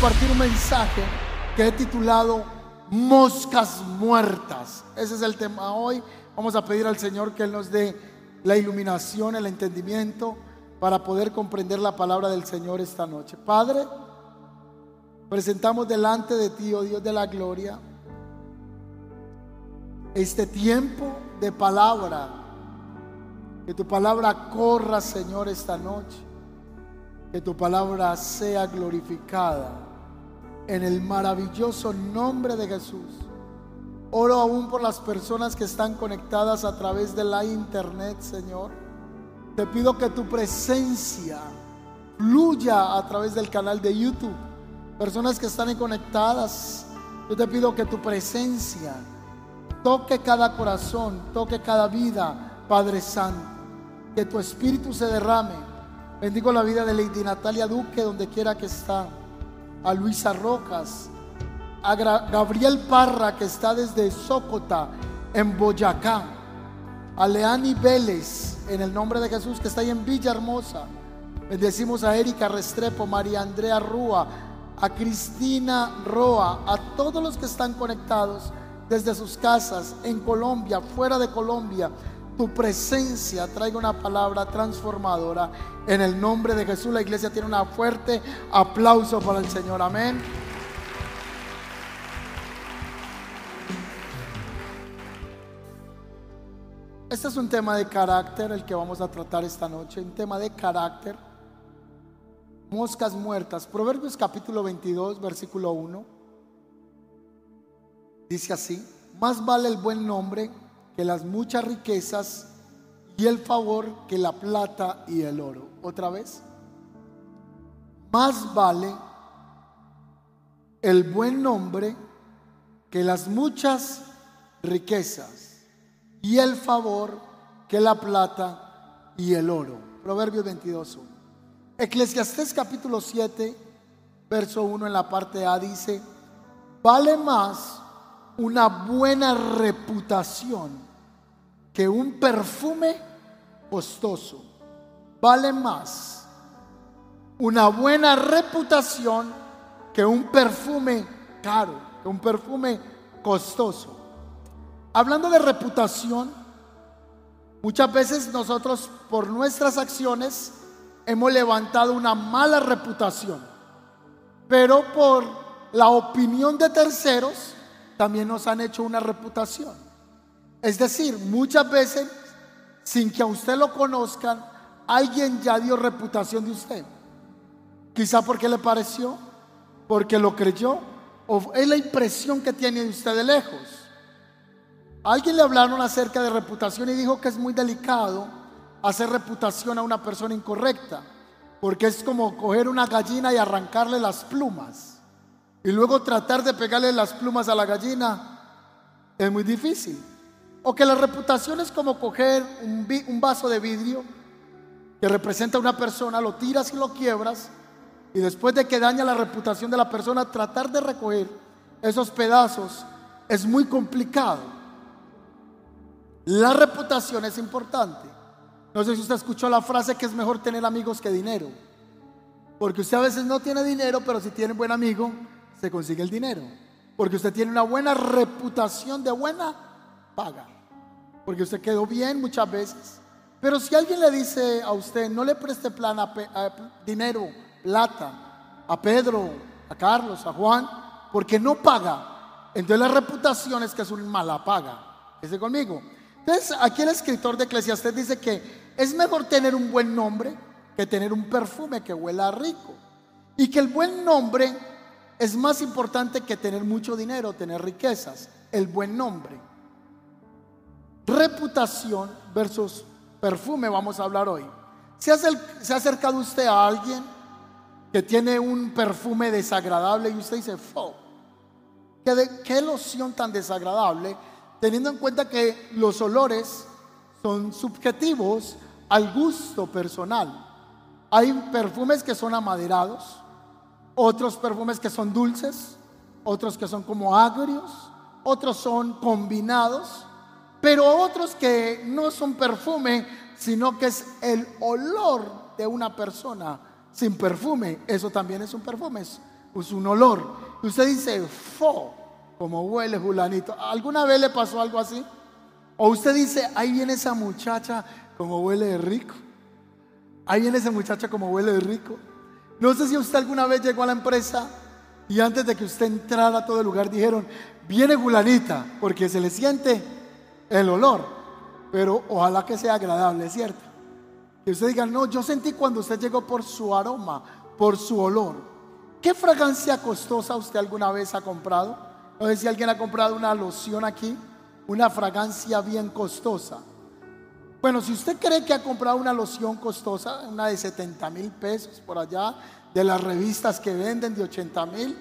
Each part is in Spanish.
compartir un mensaje que he titulado Moscas Muertas. Ese es el tema hoy. Vamos a pedir al Señor que Él nos dé la iluminación, el entendimiento para poder comprender la palabra del Señor esta noche. Padre, presentamos delante de ti, oh Dios de la gloria, este tiempo de palabra. Que tu palabra corra, Señor, esta noche que tu palabra sea glorificada en el maravilloso nombre de Jesús. Oro aún por las personas que están conectadas a través de la internet, Señor. Te pido que tu presencia fluya a través del canal de YouTube. Personas que están conectadas, yo te pido que tu presencia toque cada corazón, toque cada vida, Padre Santo. Que tu espíritu se derrame Bendigo la vida de Lady Natalia Duque, donde quiera que está. A Luisa Rojas. A Gabriel Parra, que está desde Sócota, en Boyacá. A Leani Vélez, en el nombre de Jesús, que está ahí en Villahermosa. Bendecimos a Erika Restrepo, María Andrea Rúa, a Cristina Roa, a todos los que están conectados desde sus casas, en Colombia, fuera de Colombia, tu presencia traiga una palabra transformadora. En el nombre de Jesús, la iglesia tiene un fuerte aplauso para el Señor. Amén. Este es un tema de carácter, el que vamos a tratar esta noche, un tema de carácter. Moscas muertas. Proverbios capítulo 22, versículo 1. Dice así, más vale el buen nombre que las muchas riquezas y el favor que la plata y el oro. Otra vez. Más vale el buen nombre que las muchas riquezas y el favor que la plata y el oro. Proverbios 22. Eclesiastés capítulo 7, verso 1 en la parte A dice, vale más una buena reputación que un perfume costoso. Vale más una buena reputación que un perfume caro, que un perfume costoso. Hablando de reputación, muchas veces nosotros por nuestras acciones hemos levantado una mala reputación, pero por la opinión de terceros también nos han hecho una reputación. Es decir, muchas veces, sin que a usted lo conozcan, alguien ya dio reputación de usted. Quizá porque le pareció, porque lo creyó, o es la impresión que tiene de usted de lejos. Alguien le hablaron acerca de reputación y dijo que es muy delicado hacer reputación a una persona incorrecta, porque es como coger una gallina y arrancarle las plumas, y luego tratar de pegarle las plumas a la gallina es muy difícil. O que la reputación es como coger un, vaso de vidrio que representa a una persona, lo tiras y lo quiebras, y después de que daña la reputación de la persona, tratar de recoger esos pedazos es muy complicado. La reputación es importante. No sé si usted escuchó la frase que es mejor tener amigos que dinero. Porque usted a veces no tiene dinero, pero si tiene buen amigo, se consigue el dinero. Porque usted tiene una buena reputación de buena paga. Porque usted quedó bien muchas veces. Pero si alguien le dice a usted, no le preste plan a, dinero, plata, a Pedro, a Carlos, a Juan, porque no paga, entonces la reputación es que es un mala paga. ¿Ese conmigo? Entonces, aquí el escritor de Eclesiastes dice que es mejor tener un buen nombre que tener un perfume que huela rico. Y que el buen nombre es más importante que tener mucho dinero, tener riquezas. El buen nombre. Reputación versus perfume vamos a hablar hoy. ¿Se ha, acercado usted a alguien que tiene un perfume desagradable y usted dice, ¡fo! ¿Qué, ¿Qué loción tan desagradable? Teniendo en cuenta que los olores son subjetivos al gusto personal. Hay perfumes que son amaderados, otros perfumes que son dulces, otros que son como agrios, otros son combinados, pero otros que no son perfume, sino que es el olor de una persona sin perfume. Eso también es un perfume, es, un olor. usted dice, fo, como huele Julanito. ¿Alguna vez le pasó algo así? O usted dice, ahí viene esa muchacha como huele de rico. Ahí viene esa muchacha como huele de rico. No sé si usted alguna vez llegó a la empresa y antes de que usted entrara a todo el lugar dijeron, viene Julanita, porque se le siente el olor. Pero ojalá que sea agradable, ¿cierto? Que usted diga, no, yo sentí cuando usted llegó por su aroma, por su olor. ¿Qué fragancia costosa usted alguna vez ha comprado? No sé si alguien ha comprado una loción aquí, una fragancia bien costosa. Bueno, si usted cree que ha comprado una loción costosa, una de 70 mil pesos por allá, de las revistas que venden de 80 mil,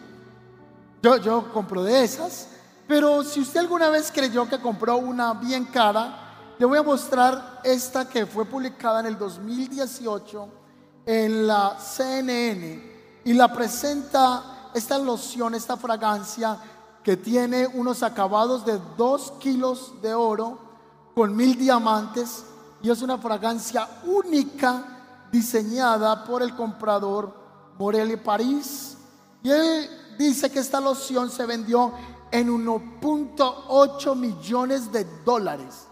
yo, yo compro de esas. Pero si usted alguna vez creyó que compró una bien cara, le voy a mostrar esta que fue publicada en el 2018 en la CNN y la presenta esta loción, esta fragancia que tiene unos acabados de 2 kilos de oro con mil diamantes y es una fragancia única diseñada por el comprador Morelli París. Y él dice que esta loción se vendió en 1.8 millones de dólares.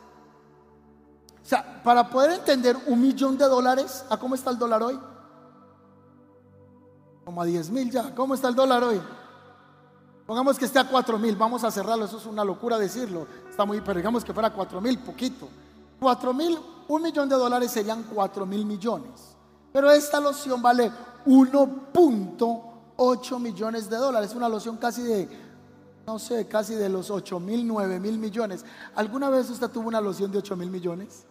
O sea, para poder entender un millón de dólares, ¿a cómo está el dólar hoy? Como a 10 mil ya. ¿Cómo está el dólar hoy? Pongamos que esté a 4 mil, vamos a cerrarlo, eso es una locura decirlo. Está muy, pero digamos que fuera 4 mil, poquito. 4 mil, un millón de dólares serían 4 mil millones. Pero esta loción vale 1.8 millones de dólares. Una loción casi de, no sé, casi de los 8 mil, 9 mil millones. ¿Alguna vez usted tuvo una loción de 8 mil millones?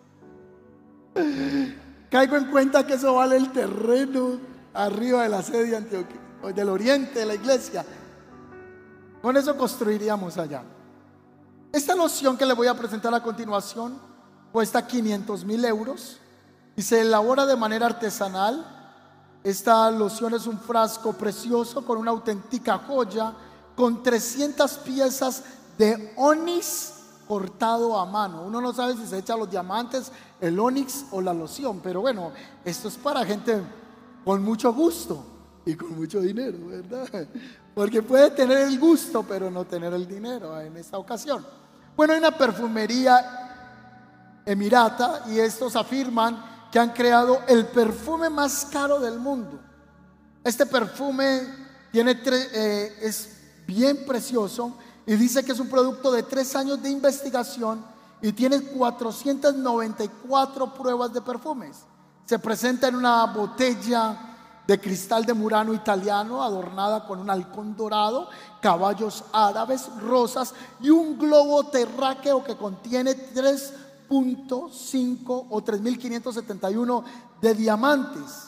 Caigo en cuenta que eso vale el terreno arriba de la sede de del oriente de la iglesia. Con eso construiríamos allá. Esta loción que le voy a presentar a continuación cuesta 500 mil euros y se elabora de manera artesanal. Esta loción es un frasco precioso con una auténtica joya, con 300 piezas de onis cortado a mano. Uno no sabe si se echa los diamantes, el onix o la loción, pero bueno, esto es para gente con mucho gusto y con mucho dinero, ¿verdad? Porque puede tener el gusto, pero no tener el dinero en esta ocasión. Bueno, hay una perfumería emirata y estos afirman que han creado el perfume más caro del mundo. Este perfume tiene eh, es bien precioso y dice que es un producto de tres años de investigación y tiene 494 pruebas de perfumes. Se presenta en una botella de cristal de Murano italiano adornada con un halcón dorado, caballos árabes, rosas y un globo terráqueo que contiene 3.5 o 3.571 de diamantes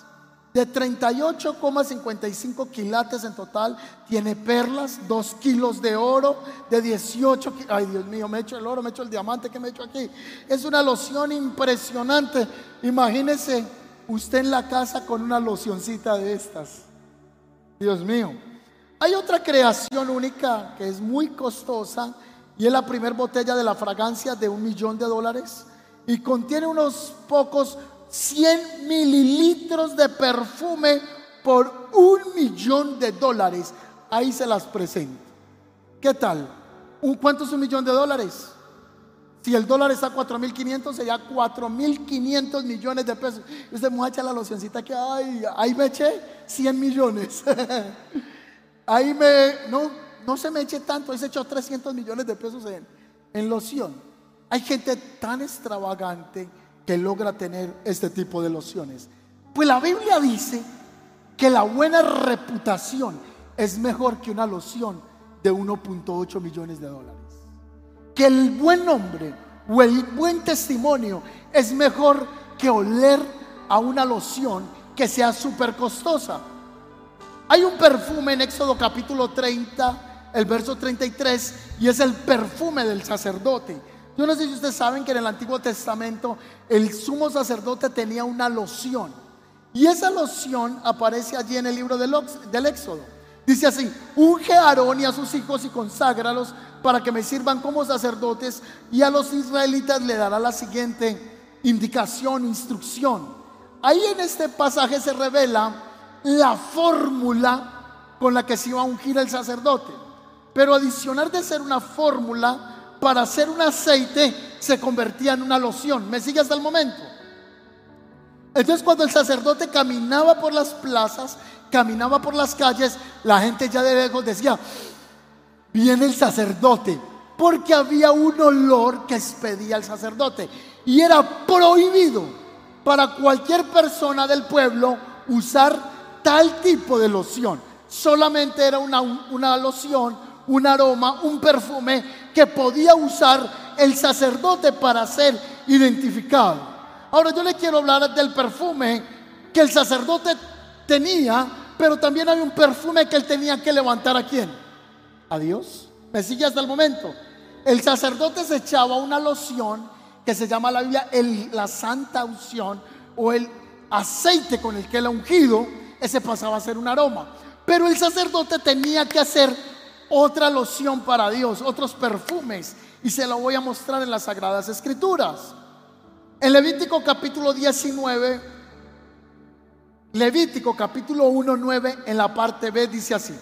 de 38,55 quilates en total, tiene perlas, 2 kilos de oro, de 18, ay Dios mío, me echo el oro, me echo el diamante que me echo aquí. Es una loción impresionante. Imagínese usted en la casa con una locioncita de estas. Dios mío. Hay otra creación única que es muy costosa y es la primera botella de la fragancia de un millón de dólares y contiene unos pocos 100 mililitros de perfume por un millón de dólares. Ahí se las presento. ¿Qué tal? ¿Cuánto es un millón de dólares? Si el dólar está a 4.500, sería 4.500 millones de pesos. Y usted muchacha la locioncita que, ay, ahí me eché 100 millones. ahí me, no, no se me eche tanto, ahí se echó 300 millones de pesos en, en loción. Hay gente tan extravagante que logra tener este tipo de lociones. Pues la Biblia dice que la buena reputación es mejor que una loción de 1.8 millones de dólares. Que el buen nombre o el buen testimonio es mejor que oler a una loción que sea súper costosa. Hay un perfume en Éxodo capítulo 30, el verso 33, y es el perfume del sacerdote Yo no sé si ustedes saben que en el Antiguo Testamento el sumo sacerdote tenía una loción. Y esa loción aparece allí en el libro del, del Éxodo. Dice así, unge a Aarón y a sus hijos y conságralos para que me sirvan como sacerdotes y a los israelitas le dará la siguiente indicación, instrucción. Ahí en este pasaje se revela la fórmula con la que se iba a ungir el sacerdote. Pero adicional de ser una fórmula, para hacer un aceite se convertía en una loción. ¿Me sigue hasta el momento? Entonces cuando el sacerdote caminaba por las plazas, caminaba por las calles, la gente ya de lejos decía, viene el sacerdote, porque había un olor que expedía el sacerdote. Y era prohibido para cualquier persona del pueblo usar tal tipo de loción. Solamente era una, una loción, un aroma, un perfume que podía usar el sacerdote para ser identificado. Ahora yo le quiero hablar del perfume que el sacerdote tenía, pero también hay un perfume que él tenía que levantar a quién? A Dios. ¿Me sigue hasta el momento? El sacerdote se echaba una loción que se llama la Biblia la santa unción o el aceite con el que él ha ungido, ese pasaba a ser un aroma. Pero el sacerdote tenía que hacer otra loción para Dios, otros perfumes. Y se lo voy a mostrar en las Sagradas Escrituras. En Levítico capítulo 19, Levítico capítulo 1, 9, en la parte B dice así.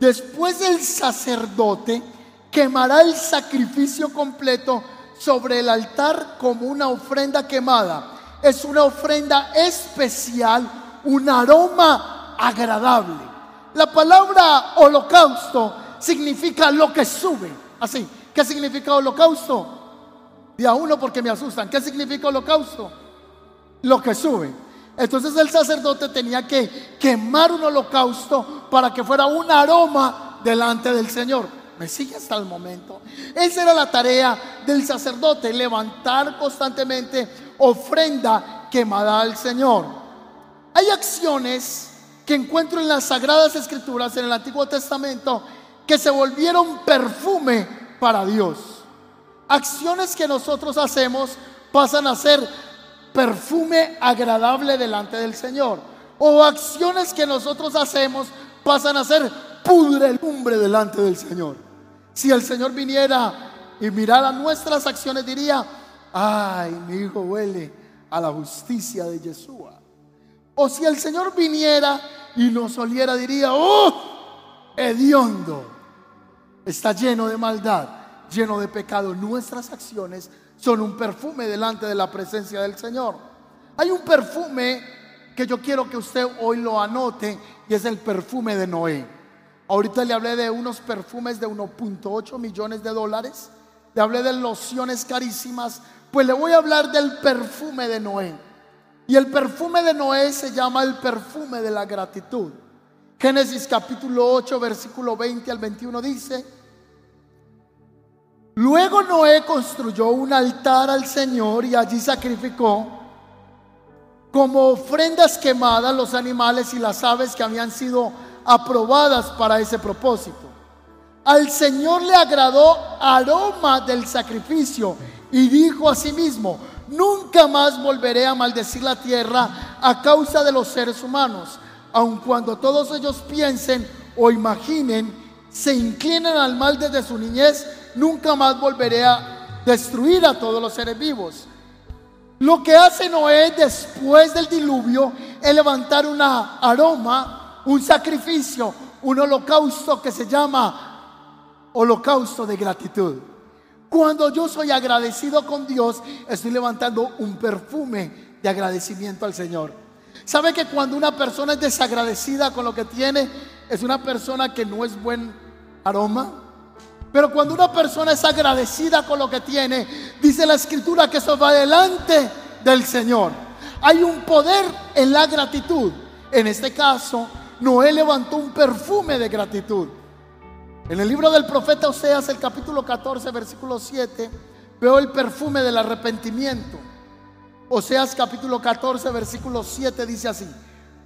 Después el sacerdote quemará el sacrificio completo sobre el altar como una ofrenda quemada. Es una ofrenda especial, un aroma agradable. La palabra holocausto significa lo que sube. Así, ¿qué significa holocausto? Día uno porque me asustan. ¿Qué significa holocausto? Lo que sube. Entonces el sacerdote tenía que quemar un holocausto para que fuera un aroma delante del Señor. ¿Me sigue hasta el momento? Esa era la tarea del sacerdote, levantar constantemente ofrenda quemada al Señor. Hay acciones que encuentro en las Sagradas Escrituras, en el Antiguo Testamento, que se volvieron perfume para Dios. Acciones que nosotros hacemos pasan a ser perfume agradable delante del Señor. O acciones que nosotros hacemos pasan a ser pudrelumbre delante del Señor. Si el Señor viniera y mirara nuestras acciones, diría, ay, mi hijo huele a la justicia de Yeshua. O si el Señor viniera y nos oliera, diría, oh, hediondo, está lleno de maldad, lleno de pecado. Nuestras acciones son un perfume delante de la presencia del Señor. Hay un perfume que yo quiero que usted hoy lo anote y es el perfume de Noé. Ahorita le hablé de unos perfumes de 1.8 millones de dólares, le hablé de lociones carísimas, pues le voy a hablar del perfume de Noé. Y el perfume de Noé se llama el perfume de la gratitud. Génesis capítulo 8, versículo 20 al 21 dice, Luego Noé construyó un altar al Señor y allí sacrificó como ofrendas quemadas los animales y las aves que habían sido aprobadas para ese propósito. Al Señor le agradó aroma del sacrificio y dijo a sí mismo, nunca más volveré a maldecir la tierra a causa de los seres humanos, aun cuando todos ellos piensen o imaginen, se inclinen al mal desde su niñez, nunca más volveré a destruir a todos los seres vivos. Lo que hace Noé después del diluvio es levantar una aroma, un sacrificio, un holocausto que se llama holocausto de gratitud. Cuando yo soy agradecido con Dios, estoy levantando un perfume de agradecimiento al Señor. ¿Sabe que cuando una persona es desagradecida con lo que tiene, es una persona que no es buen aroma? Pero cuando una persona es agradecida con lo que tiene, dice la escritura que eso va delante del Señor. Hay un poder en la gratitud. En este caso, Noé levantó un perfume de gratitud. En el libro del profeta Oseas, el capítulo 14, versículo 7, veo el perfume del arrepentimiento. Oseas capítulo 14, versículo 7 dice así,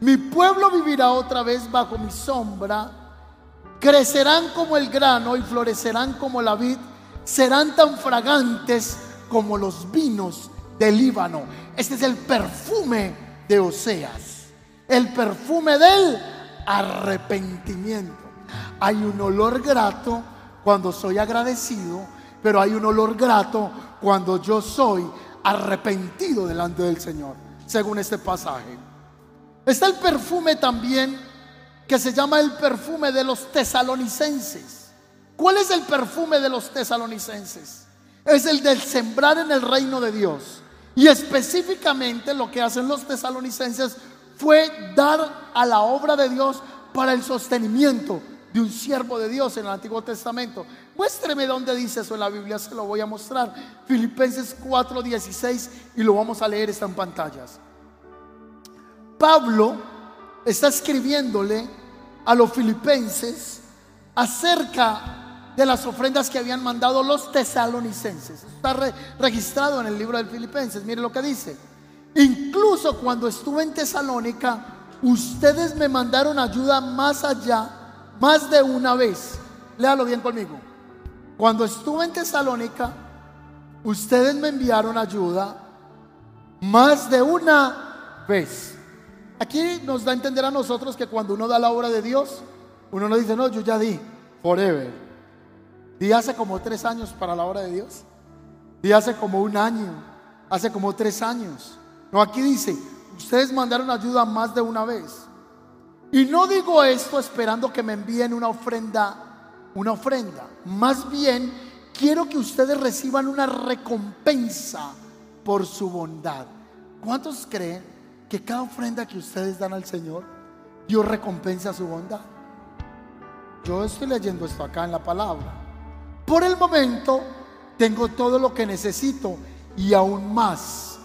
mi pueblo vivirá otra vez bajo mi sombra crecerán como el grano y florecerán como la vid, serán tan fragantes como los vinos del Líbano. Este es el perfume de Oseas, el perfume del arrepentimiento. Hay un olor grato cuando soy agradecido, pero hay un olor grato cuando yo soy arrepentido delante del Señor, según este pasaje. Está el perfume también que se llama el perfume de los tesalonicenses. ¿Cuál es el perfume de los tesalonicenses? Es el del sembrar en el reino de Dios. Y específicamente lo que hacen los tesalonicenses fue dar a la obra de Dios para el sostenimiento de un siervo de Dios en el Antiguo Testamento. Muéstreme dónde dice eso en la Biblia, se lo voy a mostrar. Filipenses 4:16 y lo vamos a leer, está en pantallas. Pablo está escribiéndole a los filipenses acerca de las ofrendas que habían mandado los tesalonicenses. Está registrado en el libro de Filipenses. Mire lo que dice. Incluso cuando estuve en Tesalónica, ustedes me mandaron ayuda más allá, más de una vez. Léalo bien conmigo. Cuando estuve en Tesalónica, ustedes me enviaron ayuda más de una vez. Aquí nos da a entender a nosotros que cuando uno da la obra de Dios, uno no dice, no, yo ya di, forever. Di hace como tres años para la obra de Dios. Di hace como un año, hace como tres años. No, aquí dice, ustedes mandaron ayuda más de una vez. Y no digo esto esperando que me envíen una ofrenda, una ofrenda. Más bien, quiero que ustedes reciban una recompensa por su bondad. ¿Cuántos creen que cada ofrenda que ustedes dan al Señor, Dios recompensa su bondad. Yo estoy leyendo esto acá en la palabra. Por el momento tengo todo lo que necesito y aún más.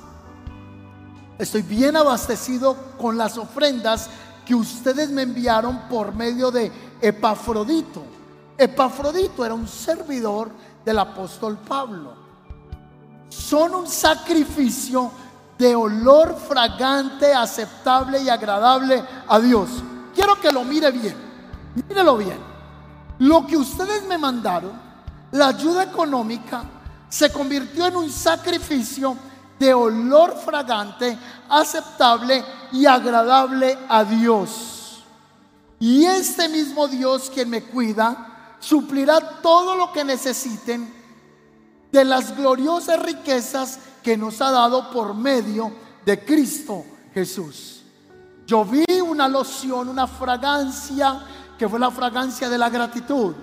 Estoy bien abastecido con las ofrendas que ustedes me enviaron por medio de Epafrodito. Epafrodito era un servidor del apóstol Pablo. Son un sacrificio de olor fragante, aceptable y agradable a Dios. Quiero que lo mire bien, mírelo bien. Lo que ustedes me mandaron, la ayuda económica, se convirtió en un sacrificio de olor fragante, aceptable y agradable a Dios. Y este mismo Dios quien me cuida, suplirá todo lo que necesiten de las gloriosas riquezas que nos ha dado por medio de Cristo Jesús. Yo vi una loción, una fragancia que fue la fragancia de la gratitud.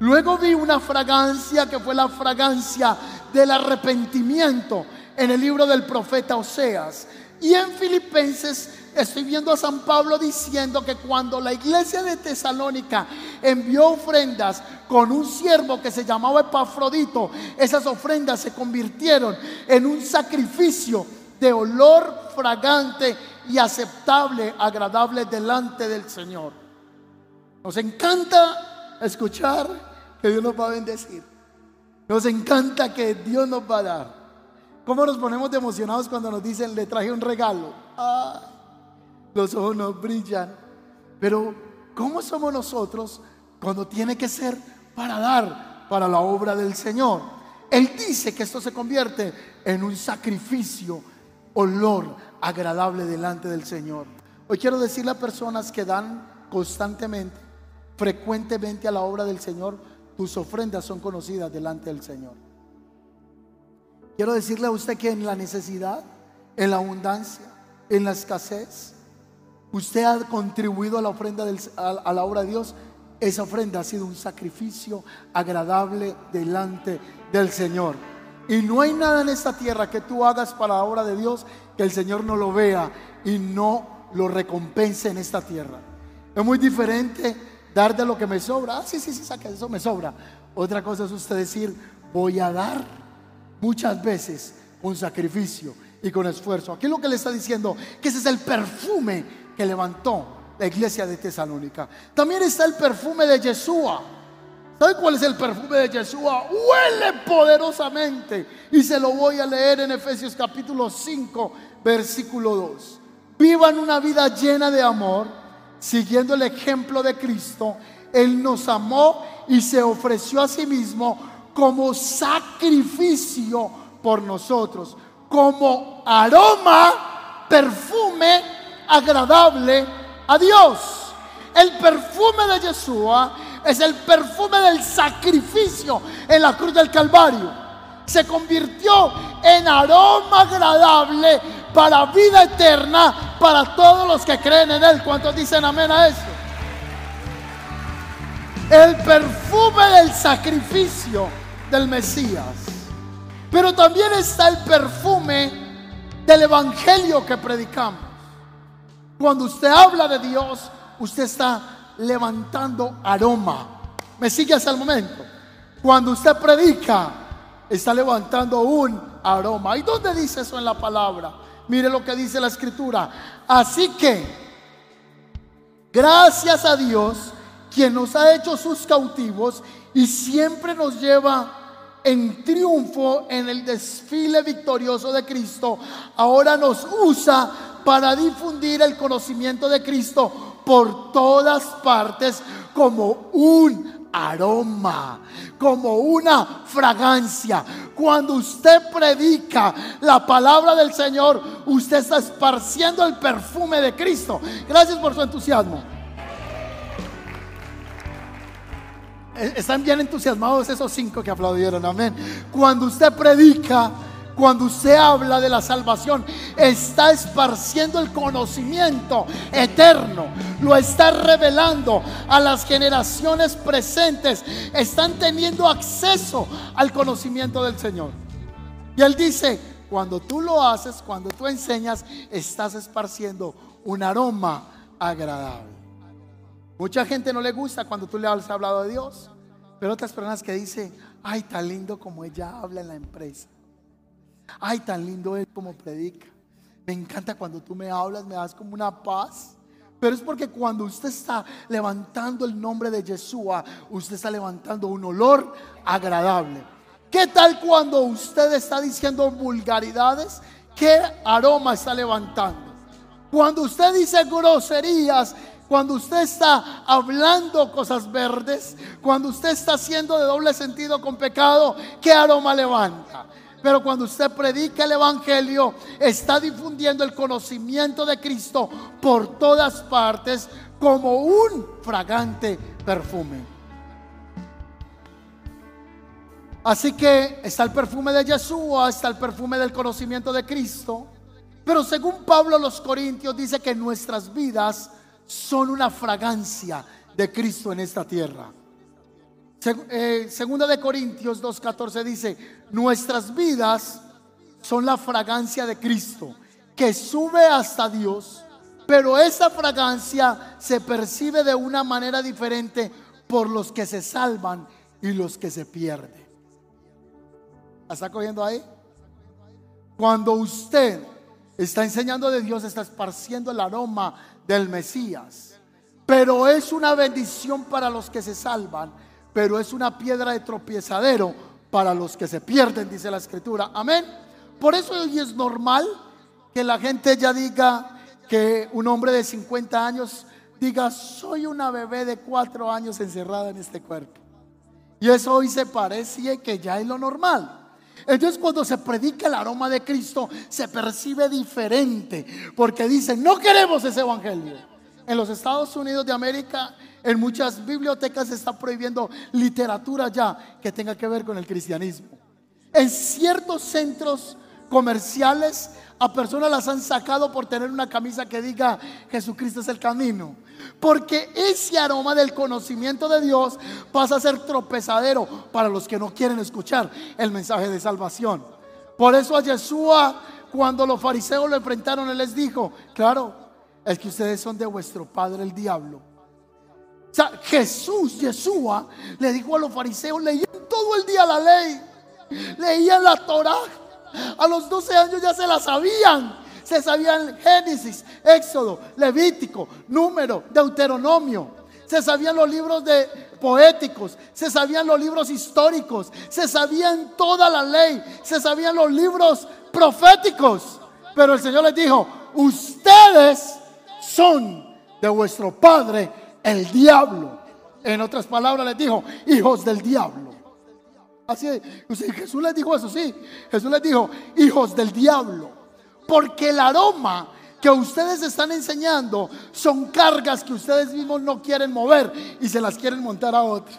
Luego vi una fragancia que fue la fragancia del arrepentimiento en el libro del profeta Oseas. Y en Filipenses estoy viendo a San Pablo diciendo que cuando la iglesia de Tesalónica envió ofrendas con un siervo que se llamaba Epafrodito, esas ofrendas se convirtieron en un sacrificio de olor fragante y aceptable, agradable delante del Señor. Nos encanta escuchar que Dios nos va a bendecir. Nos encanta que Dios nos va a dar. ¿Cómo nos ponemos emocionados cuando nos dicen, le traje un regalo? Los ojos nos brillan. Pero, ¿cómo somos nosotros cuando tiene que ser para dar para la obra del Señor? Él dice que esto se convierte en un sacrificio, olor agradable delante del Señor. Hoy quiero decirle a personas que dan constantemente, frecuentemente a la obra del Señor, tus ofrendas son conocidas delante del Señor. Quiero decirle a usted que en la necesidad, en la abundancia, en la escasez, usted ha contribuido a la ofrenda a, la obra de Dios. Esa ofrenda ha sido un sacrificio agradable delante del Señor. Y no hay nada en esta tierra que tú hagas para la obra de Dios que el Señor no lo vea y no lo recompense en esta tierra. Es muy diferente dar de lo que me sobra. Ah, sí, sí, sí, eso me sobra. Otra cosa es usted decir, voy a dar muchas veces con sacrificio y con esfuerzo. Aquí lo que le está diciendo, que ese es el perfume que levantó la iglesia de Tesalónica. También está el perfume de Yeshua. ¿Sabe cuál es el perfume de Yeshua? Huele poderosamente. Y se lo voy a leer en Efesios capítulo 5, versículo 2. Vivan una vida llena de amor, siguiendo el ejemplo de Cristo. Él nos amó y se ofreció a sí mismo como sacrificio por nosotros como aroma, perfume agradable a Dios. El perfume de Yeshua es el perfume del sacrificio en la cruz del Calvario. Se convirtió en aroma agradable para vida eterna para todos los que creen en Él. ¿Cuántos dicen amén a eso? El perfume del sacrificio del Mesías. Pero también está el perfume del Evangelio que predicamos. Cuando usted habla de Dios, usted está levantando aroma. ¿Me sigue hasta el momento? Cuando usted predica, está levantando un aroma. ¿Y dónde dice eso en la palabra? Mire lo que dice la escritura. Así que, gracias a Dios, quien nos ha hecho sus cautivos y siempre nos lleva en triunfo en el desfile victorioso de Cristo, ahora nos usa para difundir el conocimiento de Cristo por todas partes como un aroma, como una fragancia. Cuando usted predica la palabra del Señor, usted está esparciendo el perfume de Cristo. Gracias por su entusiasmo. Están bien entusiasmados esos cinco que aplaudieron, amén. Cuando usted predica, cuando usted habla de la salvación, está esparciendo el conocimiento eterno, lo está revelando a las generaciones presentes, están teniendo acceso al conocimiento del Señor. Y Él dice, cuando tú lo haces, cuando tú enseñas, estás esparciendo un aroma agradable. Mucha gente no le gusta cuando tú le has hablado de Dios, pero otras personas que dicen, ay, tan lindo como ella habla en la empresa. Ay, tan lindo es como predica. Me encanta cuando tú me hablas, me das como una paz. Pero es porque cuando usted está levantando el nombre de Yeshua, usted está levantando un olor agradable. ¿Qué tal cuando usted está diciendo vulgaridades? ¿Qué aroma está levantando? Cuando usted dice groserías, cuando usted está hablando cosas verdes, cuando usted está haciendo de doble sentido con pecado, ¿qué aroma levanta? Pero cuando usted predica el Evangelio, está difundiendo el conocimiento de Cristo por todas partes como un fragante perfume. Así que está el perfume de Yeshua, está el perfume del conocimiento de Cristo. Pero según Pablo los Corintios dice que nuestras vidas son una fragancia de Cristo en esta tierra. Eh, segunda de Corintios 2.14 dice, nuestras vidas son la fragancia de Cristo que sube hasta Dios, pero esa fragancia se percibe de una manera diferente por los que se salvan y los que se pierden. está cogiendo ahí? Cuando usted está enseñando de Dios, está esparciendo el aroma del Mesías. Pero es una bendición para los que se salvan, pero es una piedra de tropiezadero para los que se pierden, dice la escritura. Amén. Por eso hoy es normal que la gente ya diga que un hombre de 50 años diga, soy una bebé de 4 años encerrada en este cuerpo. Y eso hoy se parece que ya es lo normal. Entonces cuando se predica el aroma de Cristo se percibe diferente porque dicen, no queremos ese evangelio. En los Estados Unidos de América, en muchas bibliotecas se está prohibiendo literatura ya que tenga que ver con el cristianismo. En ciertos centros comerciales a personas las han sacado por tener una camisa que diga Jesucristo es el camino. Porque ese aroma del conocimiento de Dios pasa a ser tropezadero para los que no quieren escuchar el mensaje de salvación. Por eso a Yeshua, cuando los fariseos lo enfrentaron, él les dijo, claro, es que ustedes son de vuestro padre el diablo. O sea, Jesús, Yeshua, le dijo a los fariseos, leían todo el día la ley, leían la Torah. A los 12 años ya se la sabían. Se sabían Génesis, Éxodo, Levítico, Número, Deuteronomio. Se sabían los libros de poéticos, se sabían los libros históricos, se sabían toda la ley, se sabían los libros proféticos. Pero el Señor les dijo, ustedes son de vuestro padre el diablo. En otras palabras les dijo, hijos del diablo. Así Jesús les dijo eso, sí. Jesús les dijo, hijos del diablo. Porque el aroma que ustedes están enseñando son cargas que ustedes mismos no quieren mover y se las quieren montar a otros.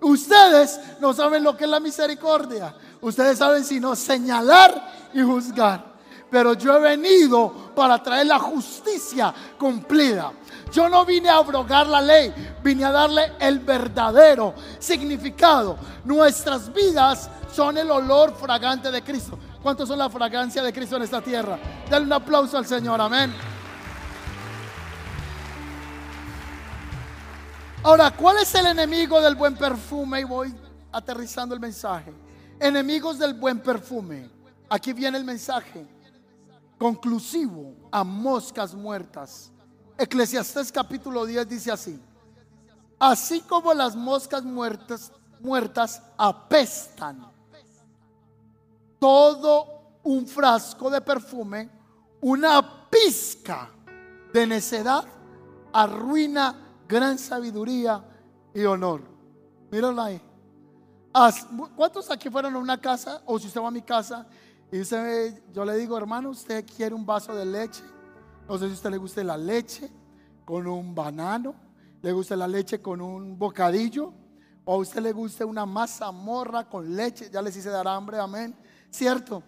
Ustedes no saben lo que es la misericordia. Ustedes saben sino señalar y juzgar. Pero yo he venido para traer la justicia cumplida. Yo no vine a abrogar la ley, vine a darle el verdadero significado. Nuestras vidas son el olor fragante de Cristo. ¿Cuántos son la fragancia de Cristo en esta tierra? Dale un aplauso al Señor, amén. Ahora, ¿cuál es el enemigo del buen perfume? Y voy aterrizando el mensaje. Enemigos del buen perfume. Aquí viene el mensaje conclusivo a moscas muertas. Eclesiastés capítulo 10 dice así, así como las moscas muertas, muertas apestan todo un frasco de perfume, una pizca de necedad arruina gran sabiduría y honor. Míralo ahí. ¿Cuántos aquí fueron a una casa? O si usted va a mi casa y yo le digo, hermano, usted quiere un vaso de leche no sé si a usted le guste la leche con un banano, le gusta la leche con un bocadillo, o a usted le guste una masa morra con leche, ya les hice dar hambre, amén, ¿cierto?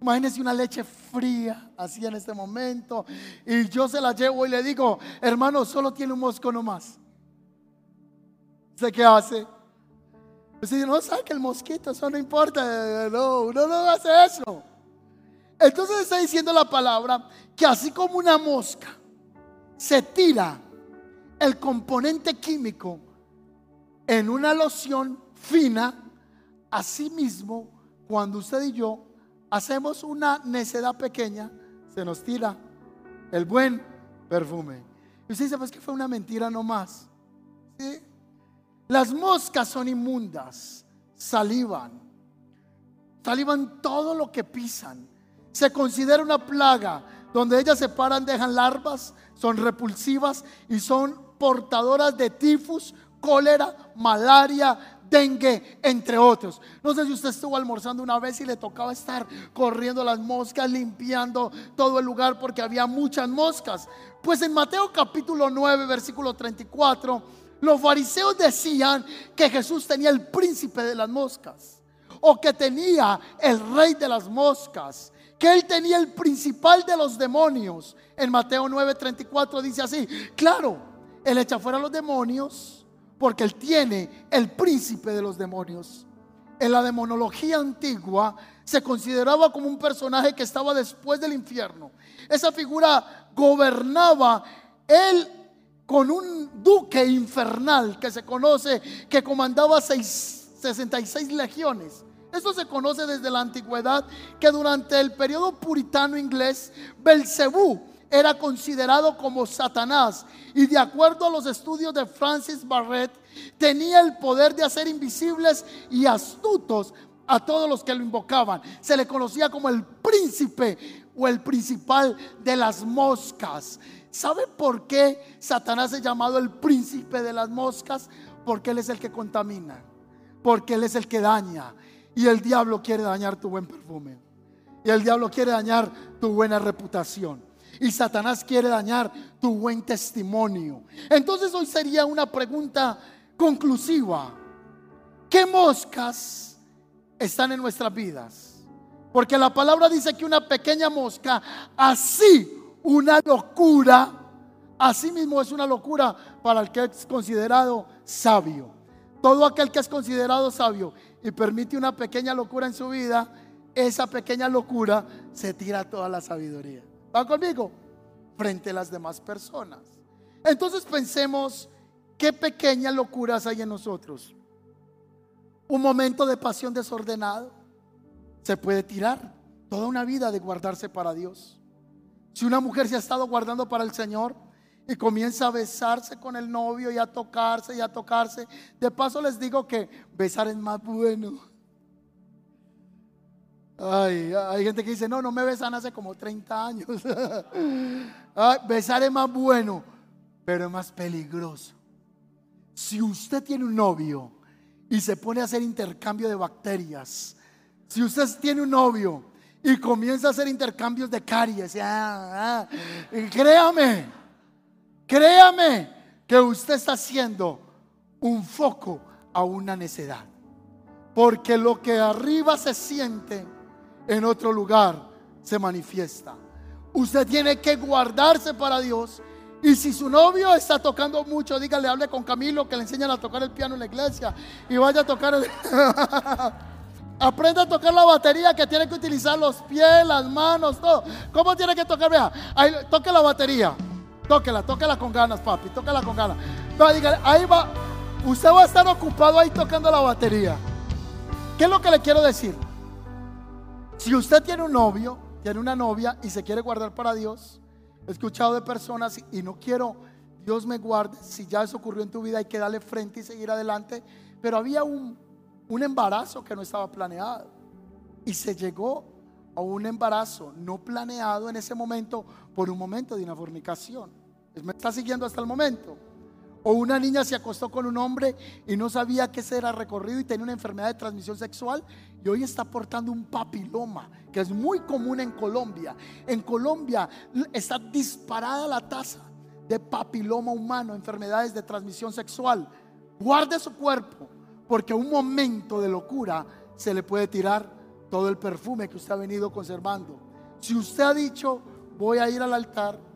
Imagínense una leche fría, así en este momento, y yo se la llevo y le digo, hermano, solo tiene un mosco nomás. ¿Sé qué hace? Usted no sabe que el mosquito, eso no importa, no, no hace eso. Entonces está diciendo la palabra que así como una mosca se tira el componente químico en una loción fina, así mismo cuando usted y yo hacemos una necedad pequeña, se nos tira el buen perfume. Y usted dice, pues que fue una mentira nomás. ¿Sí? Las moscas son inmundas, salivan, salivan todo lo que pisan se considera una plaga donde ellas se paran, dejan larvas, son repulsivas y son portadoras de tifus, cólera, malaria, dengue, entre otros. No sé si usted estuvo almorzando una vez y le tocaba estar corriendo las moscas, limpiando todo el lugar porque había muchas moscas. Pues en Mateo capítulo 9, versículo 34, los fariseos decían que Jesús tenía el príncipe de las moscas o que tenía el rey de las moscas que él tenía el principal de los demonios. En Mateo 9:34 dice así, claro, él echa fuera a los demonios porque él tiene el príncipe de los demonios. En la demonología antigua se consideraba como un personaje que estaba después del infierno. Esa figura gobernaba él con un duque infernal que se conoce que comandaba 66 legiones. Esto se conoce desde la antigüedad que durante el periodo puritano inglés, Belcebú era considerado como Satanás y de acuerdo a los estudios de Francis Barrett, tenía el poder de hacer invisibles y astutos a todos los que lo invocaban. Se le conocía como el príncipe o el principal de las moscas. ¿Sabe por qué Satanás es llamado el príncipe de las moscas? Porque él es el que contamina, porque él es el que daña, y el diablo quiere dañar tu buen perfume. Y el diablo quiere dañar tu buena reputación. Y Satanás quiere dañar tu buen testimonio. Entonces hoy sería una pregunta conclusiva. ¿Qué moscas están en nuestras vidas? Porque la palabra dice que una pequeña mosca, así una locura, así mismo es una locura para el que es considerado sabio. Todo aquel que es considerado sabio y permite una pequeña locura en su vida, esa pequeña locura se tira toda la sabiduría. ¿Va conmigo? Frente a las demás personas. Entonces pensemos qué pequeñas locuras hay en nosotros. Un momento de pasión desordenado se puede tirar toda una vida de guardarse para Dios. Si una mujer se ha estado guardando para el Señor, y comienza a besarse con el novio y a tocarse y a tocarse. De paso les digo que besar es más bueno. Ay, hay gente que dice, no, no me besan hace como 30 años. besar es más bueno, pero es más peligroso. Si usted tiene un novio y se pone a hacer intercambio de bacterias. Si usted tiene un novio y comienza a hacer intercambios de caries, ah, ah, créame, créame que usted está haciendo un foco a una necedad. Porque lo que arriba se siente en otro lugar se manifiesta. Usted tiene que guardarse para Dios. Y si su novio está tocando mucho, dígale, hable con Camilo que le enseñan a tocar el piano en la iglesia y vaya a tocar el... Aprenda a tocar la batería que tiene que utilizar los pies, las manos, todo. ¿Cómo tiene que tocar? Vea, toque la batería. Tóquela, tóquela con ganas, papi, tóquela con ganas. No, dígale, ahí va. Usted va a estar ocupado ahí tocando la batería. ¿Qué es lo que le quiero decir? Si usted tiene un novio, tiene una novia y se quiere guardar para Dios, he escuchado de personas y no quiero, Dios me guarde, si ya eso ocurrió en tu vida hay que darle frente y seguir adelante, pero había un, un embarazo que no estaba planeado y se llegó a un embarazo no planeado en ese momento por un momento de una fornicación. ¿Me está siguiendo hasta el momento? O una niña se acostó con un hombre y no sabía que ese era recorrido y tenía una enfermedad de transmisión sexual y hoy está portando un papiloma, que es muy común en Colombia. En Colombia está disparada la tasa de papiloma humano, enfermedades de transmisión sexual. Guarde su cuerpo, porque un momento de locura se le puede tirar todo el perfume que usted ha venido conservando. Si usted ha dicho, voy a ir al altar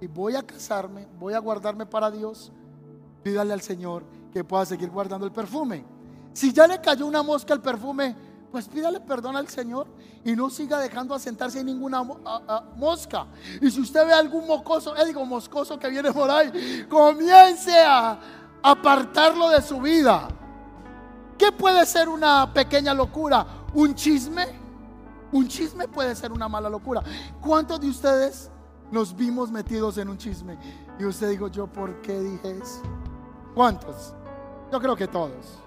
y voy a casarme, voy a guardarme para Dios, pídale al Señor que pueda seguir guardando el perfume. Si ya le cayó una mosca al perfume, pues pídale perdón al Señor y no siga dejando asentarse en ninguna mosca. Y si usted ve algún mocoso, eh, digo moscoso que viene por ahí, comience a apartarlo de su vida. ¿Qué puede ser una pequeña locura? ¿Un chisme? Un chisme puede ser una mala locura. ¿Cuántos de ustedes nos vimos metidos en un chisme? Y usted dijo, ¿yo por qué dije eso? ¿Cuántos? Yo creo que todos.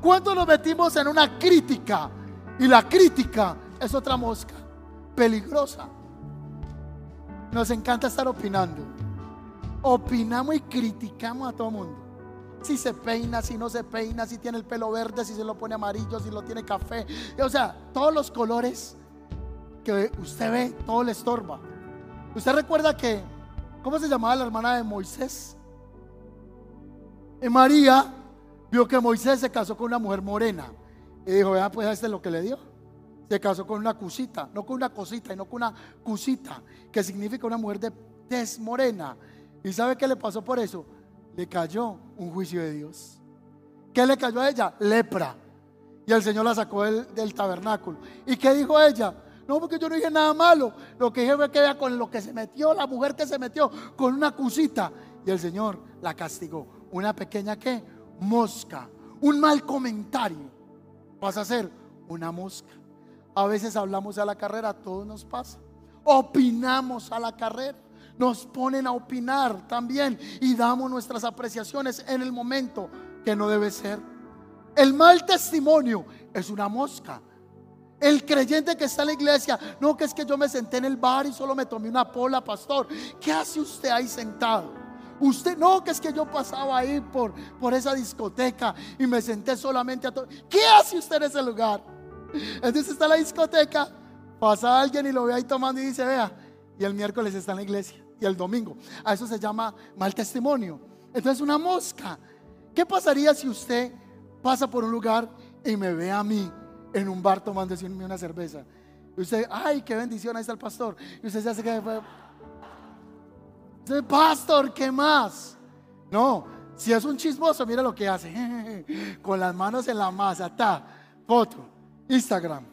¿Cuántos nos metimos en una crítica? Y la crítica es otra mosca, peligrosa. Nos encanta estar opinando. Opinamos y criticamos a todo mundo. Si se peina, si no se peina, si tiene el pelo verde, si se lo pone amarillo, si lo tiene café. O sea, todos los colores que usted ve, todo le estorba. ¿Usted recuerda que, ¿cómo se llamaba la hermana de Moisés? Y María vio que Moisés se casó con una mujer morena. Y dijo, vean, pues este es lo que le dio. Se casó con una cusita, no con una cosita, sino con una cusita, que significa una mujer de morena. ¿Y sabe qué le pasó por eso? Le cayó un juicio de Dios. ¿Qué le cayó a ella? Lepra. Y el Señor la sacó del, del tabernáculo. ¿Y qué dijo ella? No, porque yo no dije nada malo. Lo que dije fue que ella con lo que se metió, la mujer que se metió con una cusita. Y el Señor la castigó una pequeña qué? Mosca. Un mal comentario pasa a ser una mosca. A veces hablamos a la carrera, todo nos pasa. Opinamos a la carrera. Nos ponen a opinar también y damos nuestras apreciaciones en el momento que no debe ser. El mal testimonio es una mosca. El creyente que está en la iglesia, no que es que yo me senté en el bar y solo me tomé una pola, pastor. ¿Qué hace usted ahí sentado? Usted no, que es que yo pasaba ahí por, por esa discoteca y me senté solamente a todo. ¿Qué hace usted en ese lugar? Entonces está la discoteca, pasa alguien y lo ve ahí tomando y dice, vea, y el miércoles está en la iglesia y el domingo. A eso se llama mal testimonio. Entonces una mosca. ¿Qué pasaría si usted pasa por un lugar y me ve a mí en un bar tomando una cerveza? Y usted, ay, qué bendición, ahí está el pastor. Y usted se hace que pastor, ¿qué más? No, si es un chismoso, mira lo que hace. Con las manos en la masa, ta, foto, Instagram.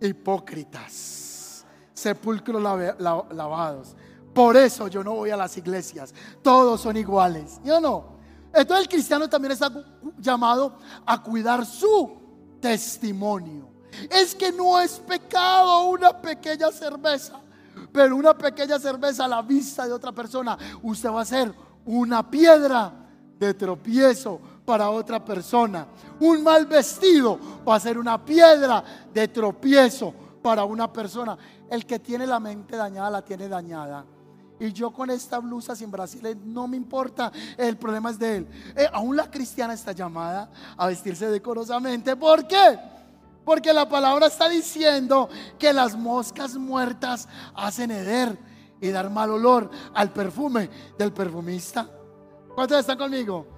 Hipócritas, sepulcros lavados. Por eso yo no voy a las iglesias. Todos son iguales. ¿Yo no? Entonces el cristiano también está llamado a cuidar su testimonio. Es que no es pecado una pequeña cerveza pero una pequeña cerveza a la vista de otra persona, usted va a ser una piedra de tropiezo para otra persona. Un mal vestido va a ser una piedra de tropiezo para una persona. El que tiene la mente dañada la tiene dañada. Y yo con esta blusa sin Brasil, no me importa, el problema es de él. Eh, aún la cristiana está llamada a vestirse decorosamente. ¿Por qué? Porque la palabra está diciendo que las moscas muertas hacen heder y dar mal olor al perfume del perfumista. ¿Cuántos están conmigo?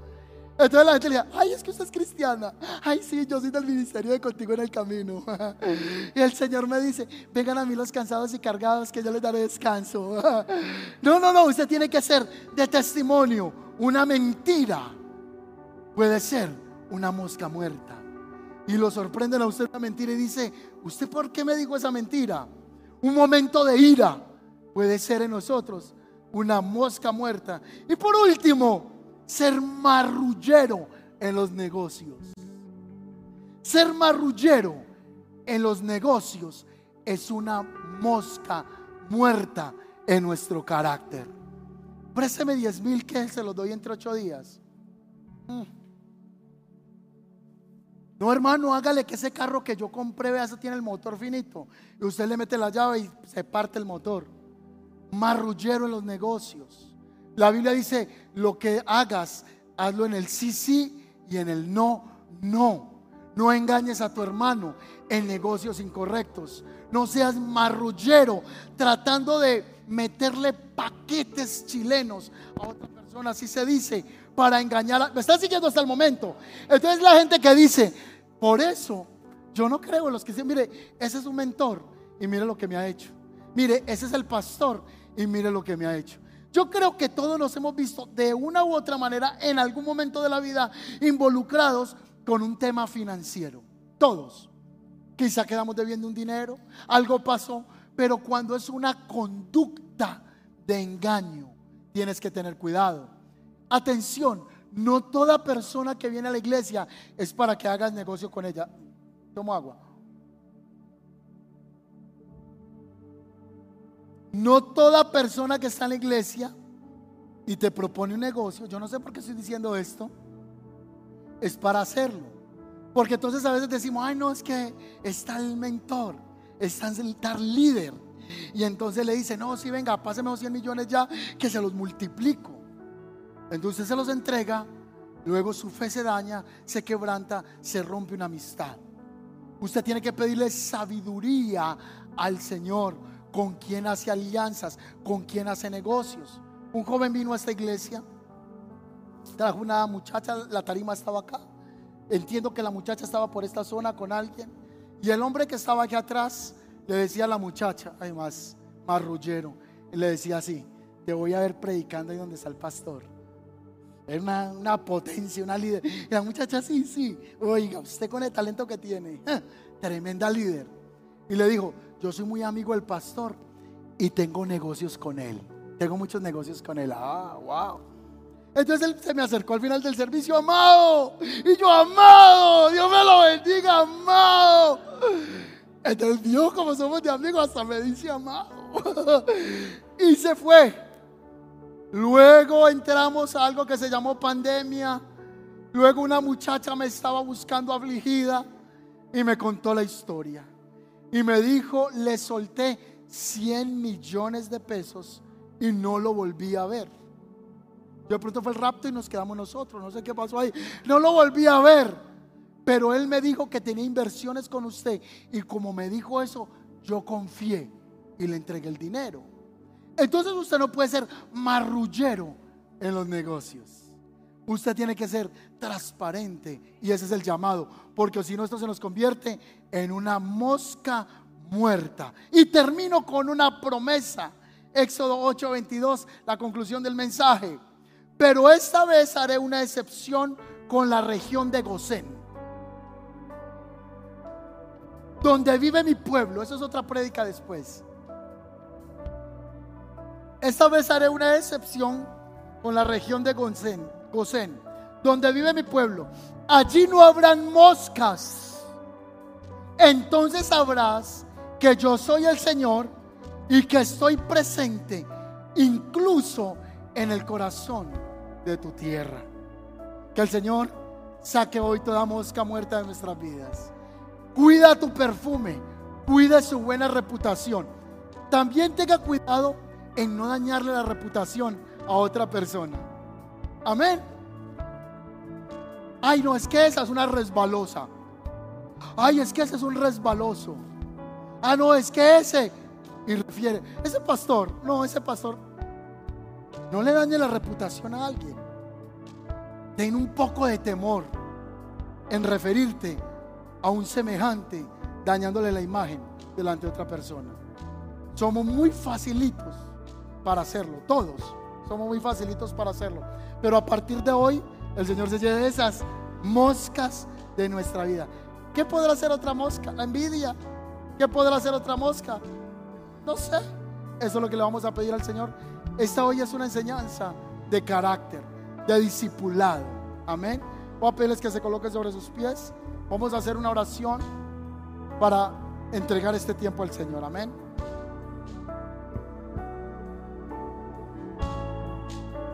Entonces la gente le dice, ay, es que usted es cristiana. Ay, sí, yo soy del ministerio de contigo en el camino. Y el Señor me dice, vengan a mí los cansados y cargados, que yo les daré descanso. No, no, no, usted tiene que ser de testimonio. Una mentira puede ser una mosca muerta. Y lo sorprenden a usted la mentira y dice, ¿usted por qué me dijo esa mentira? Un momento de ira puede ser en nosotros una mosca muerta. Y por último, ser marrullero en los negocios. Ser marrullero en los negocios es una mosca muerta en nuestro carácter. Présteme 10 mil que se los doy entre ocho días. Mm. No, hermano, hágale que ese carro que yo compré, vea, eso tiene el motor finito. Y usted le mete la llave y se parte el motor. Marrullero en los negocios. La Biblia dice, lo que hagas, hazlo en el sí, sí y en el no, no. No engañes a tu hermano en negocios incorrectos. No seas marrullero tratando de meterle paquetes chilenos a otra persona, así se dice, para engañar. ¿Me están siguiendo hasta el momento? Entonces la gente que dice, por eso yo no creo en los que dicen, mire, ese es un mentor y mire lo que me ha hecho. Mire, ese es el pastor y mire lo que me ha hecho. Yo creo que todos nos hemos visto de una u otra manera en algún momento de la vida involucrados con un tema financiero. Todos. Quizá quedamos debiendo un dinero, algo pasó, pero cuando es una conducta de engaño, tienes que tener cuidado. Atención, no toda persona que viene a la iglesia es para que hagas negocio con ella. Tomo agua. No toda persona que está en la iglesia y te propone un negocio, yo no sé por qué estoy diciendo esto, es para hacerlo. Porque entonces a veces decimos, ay no, es que está el mentor, está el líder. Y entonces le dice, no, sí, venga, páseme los 100 millones ya, que se los multiplico. Entonces se los entrega, luego su fe se daña, se quebranta, se rompe una amistad. Usted tiene que pedirle sabiduría al Señor con quien hace alianzas, con quien hace negocios. Un joven vino a esta iglesia, trajo una muchacha, la tarima estaba acá. Entiendo que la muchacha estaba por esta zona con alguien. Y el hombre que estaba aquí atrás le decía a la muchacha, además, marrullero, le decía así, te voy a ver predicando ahí donde está el pastor. Era una, potencia, una líder. Y la muchacha, sí, sí. Oiga, usted con el talento que tiene, tremenda líder. Y le dijo, yo soy muy amigo del pastor y tengo negocios con él. Tengo muchos negocios con él. Ah, wow. Entonces él se me acercó al final del servicio, amado. Y yo, amado, Dios me lo bendiga, amado. Entonces Dios, como somos de amigos, hasta me dice amado. y se fue. Luego entramos a algo que se llamó pandemia. Luego una muchacha me estaba buscando afligida y me contó la historia. Y me dijo, le solté 100 millones de pesos y no lo volví a ver. Yo de pronto fue el rapto y nos quedamos nosotros. No sé qué pasó ahí. No lo volví a ver. Pero él me dijo que tenía inversiones con usted. Y como me dijo eso, yo confié y le entregué el dinero. Entonces usted no puede ser marrullero en los negocios. Usted tiene que ser transparente y ese es el llamado, porque si no esto se nos convierte en una mosca muerta. Y termino con una promesa. Éxodo 8:22, la conclusión del mensaje. Pero esta vez haré una excepción con la región de Gosén, donde vive mi pueblo. Eso es otra prédica después. Esta vez haré una excepción con la región de Gosén, donde vive mi pueblo. Allí no habrán moscas. Entonces sabrás que yo soy el Señor y que estoy presente incluso en el corazón de tu tierra. Que el Señor saque hoy toda mosca muerta de nuestras vidas. Cuida tu perfume, cuida su buena reputación. También tenga cuidado en no dañarle la reputación a otra persona. Amén. Ay, no, es que esa es una resbalosa. Ay, es que ese es un resbaloso. Ah, no, es que ese. Y refiere, ese pastor, no, ese pastor. No le dañe la reputación a alguien. Ten un poco de temor en referirte a un semejante dañándole la imagen delante de otra persona. Somos muy facilitos para hacerlo, todos somos muy facilitos para hacerlo. Pero a partir de hoy, el Señor se lleve esas moscas de nuestra vida. ¿Qué podrá hacer otra mosca? La envidia. ¿Qué podrá hacer otra mosca? No sé. Eso es lo que le vamos a pedir al Señor. Esta hoy es una enseñanza de carácter, de discipulado. Amén. Voy a pedirles que se coloquen sobre sus pies. Vamos a hacer una oración para entregar este tiempo al Señor. Amén.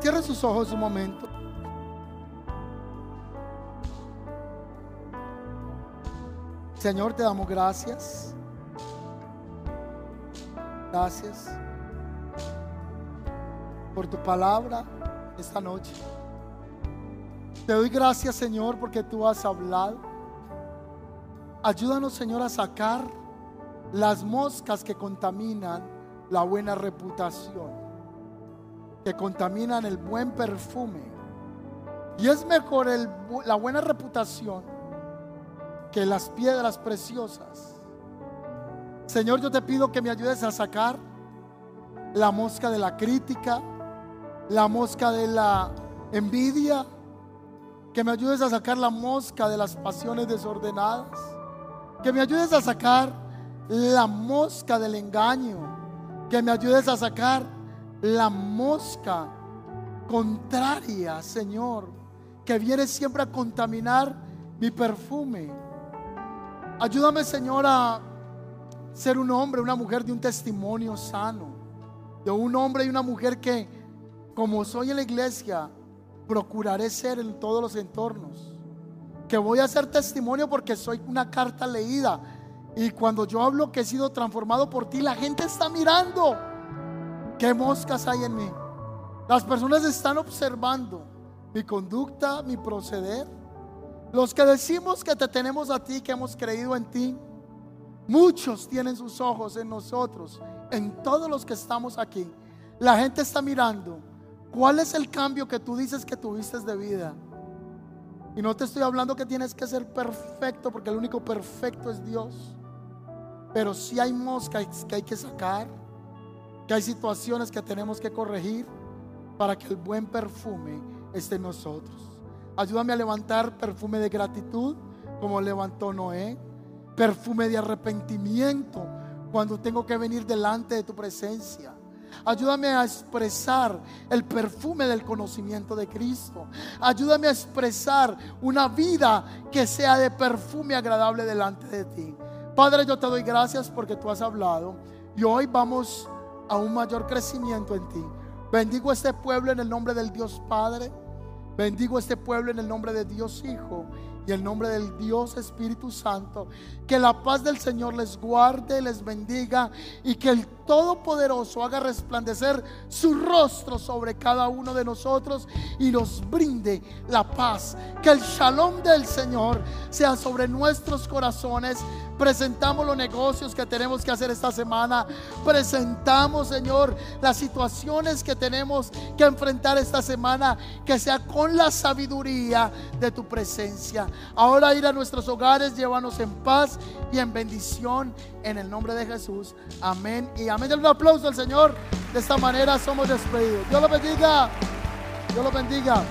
Cierre sus ojos un momento. Señor, te damos gracias. Gracias por tu palabra esta noche. Te doy gracias, Señor, porque tú has hablado. Ayúdanos, Señor, a sacar las moscas que contaminan la buena reputación, que contaminan el buen perfume. Y es mejor la buena reputación que las piedras preciosas. Señor, yo te pido que me ayudes a sacar la mosca de la crítica, la mosca de la envidia, que me ayudes a sacar la mosca de las pasiones desordenadas, que me ayudes a sacar la mosca del engaño, que me ayudes a sacar la mosca contraria, Señor, que viene siempre a contaminar mi perfume. Ayúdame, Señor, a ser un hombre, una mujer de un testimonio sano, de un hombre y una mujer que, como soy en la iglesia, procuraré ser en todos los entornos. Que voy a ser testimonio porque soy una carta leída. Y cuando yo hablo que he sido transformado por ti, la gente está mirando qué moscas hay en mí. Las personas están observando mi conducta, mi proceder. Los que decimos que te tenemos a ti, que hemos creído en ti, muchos tienen sus ojos en nosotros, en todos los que estamos aquí. La gente está mirando cuál es el cambio que tú dices que tuviste de vida. Y no te estoy hablando que tienes que ser perfecto, porque el único perfecto es Dios. Pero si hay moscas que hay que sacar, hay situaciones que tenemos que corregir para que el buen perfume esté en nosotros. Ayúdame a levantar perfume de gratitud como levantó Noé. Perfume de arrepentimiento cuando tengo que venir delante de tu presencia. Ayúdame a expresar el perfume del conocimiento de Cristo. Ayúdame a expresar una vida que sea de perfume agradable delante de ti. Padre, yo te doy gracias porque tú has hablado y hoy vamos a un mayor crecimiento en ti. Bendigo este pueblo en el nombre del Dios Padre Bendigo este pueblo en el nombre de Dios Hijo y el nombre del Dios Espíritu Santo. Que la paz del Señor les guarde, les bendiga y que el Todopoderoso haga resplandecer su rostro sobre cada uno de nosotros y nos brinde la paz. Que el shalom del Señor sea sobre nuestros corazones. Presentamos los negocios que tenemos que hacer esta semana. Presentamos, Señor, las situaciones que tenemos que enfrentar esta semana. Que sea con la sabiduría de tu presencia. Ahora ir a nuestros hogares, llévanos en paz y en bendición en el nombre de Jesús. Amén y amén. Denle un aplauso al Señor. De esta manera somos despedidos. Dios lo bendiga. Dios lo bendiga.